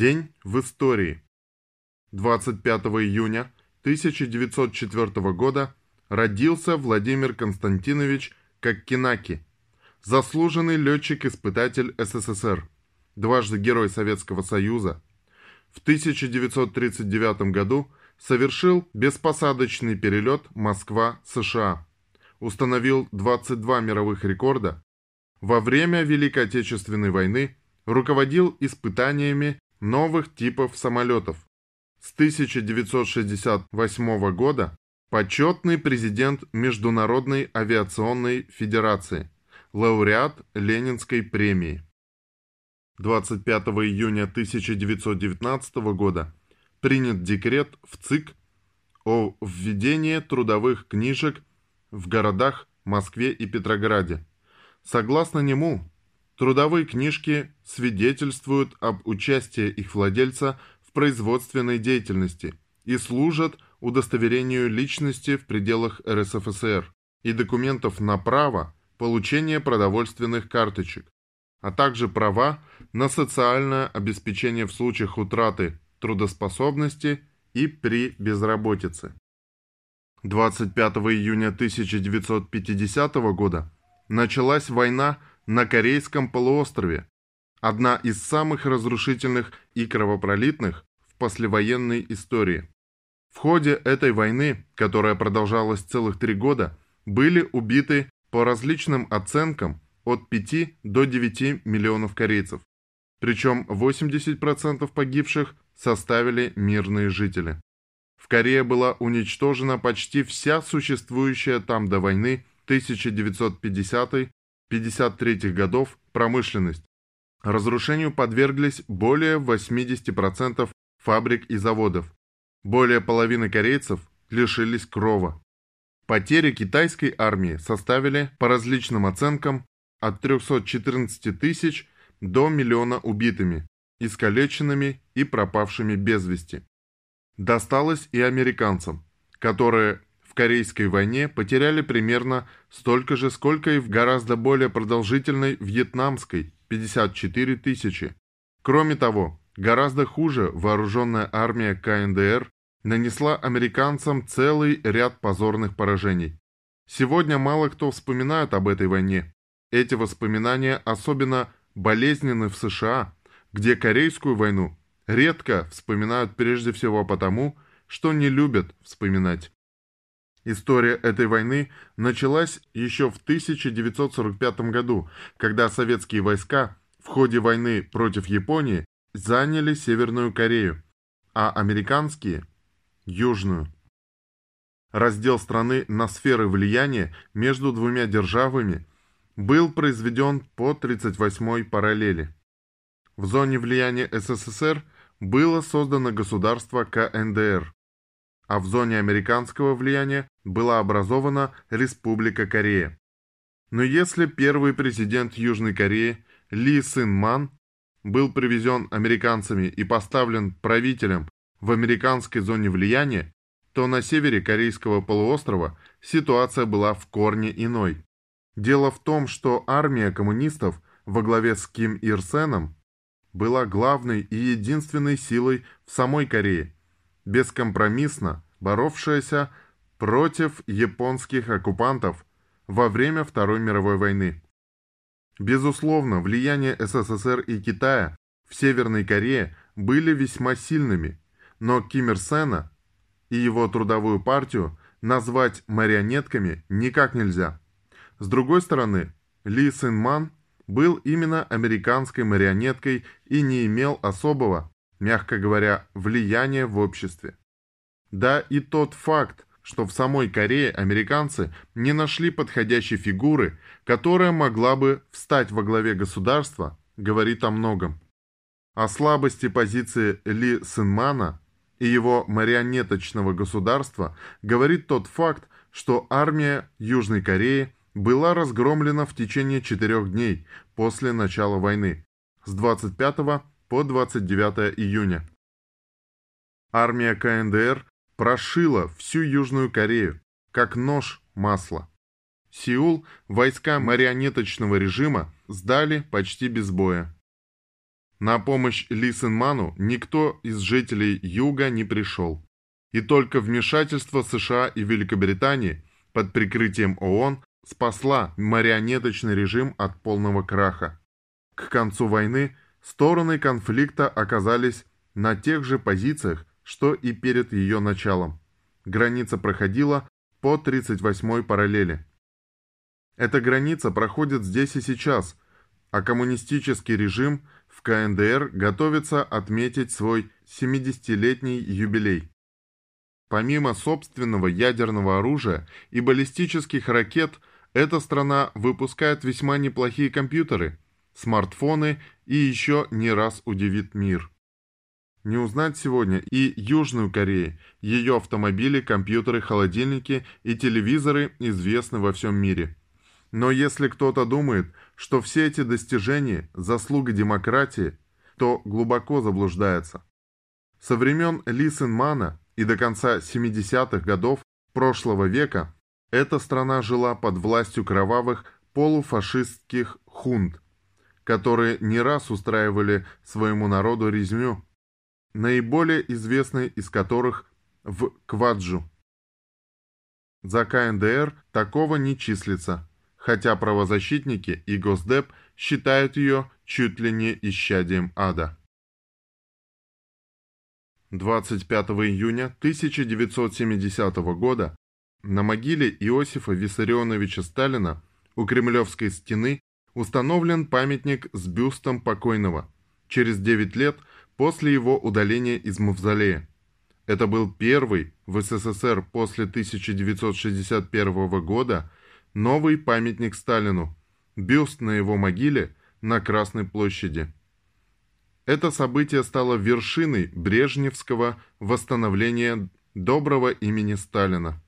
День в истории. 25 июня 1904 года родился Владимир Константинович Коккинаки, заслуженный летчик-испытатель СССР, дважды Герой Советского Союза. В 1939 году совершил беспосадочный перелет Москва-США, установил 22 мировых рекорда. Во время Великой Отечественной войны руководил испытаниями новых типов самолетов. С 1968 года почетный президент Международной авиационной федерации, лауреат Ленинской премии. 25 июня 1919 года принят декрет в ЦИК о введении трудовых книжек в городах Москве и Петрограде. Согласно нему, трудовые книжки свидетельствуют об участии их владельца в производственной деятельности и служат удостоверению личности в пределах РСФСР и документов на право получения продовольственных карточек, а также права на социальное обеспечение в случаях утраты трудоспособности и при безработице. 25 июня 1950 года началась война на Корейском полуострове, одна из самых разрушительных и кровопролитных в послевоенной истории. В ходе этой войны, которая продолжалась целых три года, были убиты по различным оценкам от 5 до 9 миллионов корейцев, причем 80% погибших составили мирные жители. В Корее была уничтожена почти вся существующая там до войны 1950-53 годов промышленность. Разрушению подверглись более 80% фабрик и заводов. Более половины корейцев лишились крова. Потери китайской армии составили, по различным оценкам, от 314 тысяч до миллиона убитыми, искалеченными и пропавшими без вести. Досталось и американцам, которые в Корейской войне потеряли примерно столько же, сколько и в гораздо более продолжительной Вьетнамской – 54 тысячи. Кроме того, гораздо хуже вооруженная армия КНДР нанесла американцам целый ряд позорных поражений. Сегодня мало кто вспоминает об этой войне. Эти воспоминания особенно болезненны в США, где Корейскую войну редко вспоминают прежде всего потому, что не любят вспоминать. История этой войны началась еще в 1945 году, когда советские войска в ходе войны против Японии заняли Северную Корею, а американские – Южную. Раздел страны на сферы влияния между двумя державами был произведен по 38-й параллели. В зоне влияния СССР было создано государство КНДР, а в зоне американского влияния была образована Республика Корея. Но если первый президент Южной Кореи Ли Сын Ман был привезен американцами и поставлен правителем в американской зоне влияния, то на севере Корейского полуострова ситуация была в корне иной. Дело в том, что армия коммунистов во главе с Ким Ир Сеном была главной и единственной силой в самой Корее, бескомпромиссно боровшаяся против японских оккупантов во время Второй мировой войны. Безусловно, влияние СССР и Китая в Северной Корее были весьма сильными, но Ким Ир Сена и его трудовую партию назвать марионетками никак нельзя. С другой стороны, Ли Сын Ман был именно американской марионеткой и не имел особого, мягко говоря, влияния в обществе. Да и тот факт, что в самой Корее американцы не нашли подходящей фигуры, которая могла бы встать во главе государства, говорит о многом. О слабости позиции Ли Сынмана и его марионеточного государства говорит тот факт, что армия Южной Кореи – была разгромлена в течение четырех дней после начала войны, с 25 по 29 июня. Армия КНДР прошила всю Южную Корею, как нож масла. Сеул войска марионеточного режима сдали почти без боя. На помощь Ли Синману никто из жителей Юга не пришел. И только вмешательство США и Великобритании под прикрытием ООН спасла марионеточный режим от полного краха. К концу войны стороны конфликта оказались на тех же позициях, что и перед ее началом. Граница проходила по 38-й параллели. Эта граница проходит здесь и сейчас, а коммунистический режим в КНДР готовится отметить свой 70-летний юбилей. Помимо собственного ядерного оружия и баллистических ракет, эта страна выпускает весьма неплохие компьютеры, смартфоны и еще не раз удивит мир. Не узнать сегодня и Южную Корею, ее автомобили, компьютеры, холодильники и телевизоры известны во всем мире. Но если кто-то думает, что все эти достижения – заслуга демократии, то глубоко заблуждается. Со времен Ли Синмана и до конца 70-х годов прошлого века эта страна жила под властью кровавых полуфашистских хунт, которые не раз устраивали своему народу резню наиболее известный из которых в Кваджу. За КНДР такого не числится, хотя правозащитники и Госдеп считают ее чуть ли не исчадием ада. 25 июня 1970 года на могиле Иосифа Виссарионовича Сталина у Кремлевской стены установлен памятник с бюстом покойного. Через 9 лет – после его удаления из мавзолея. Это был первый в СССР после 1961 года новый памятник Сталину, бюст на его могиле на Красной площади. Это событие стало вершиной брежневского восстановления доброго имени Сталина.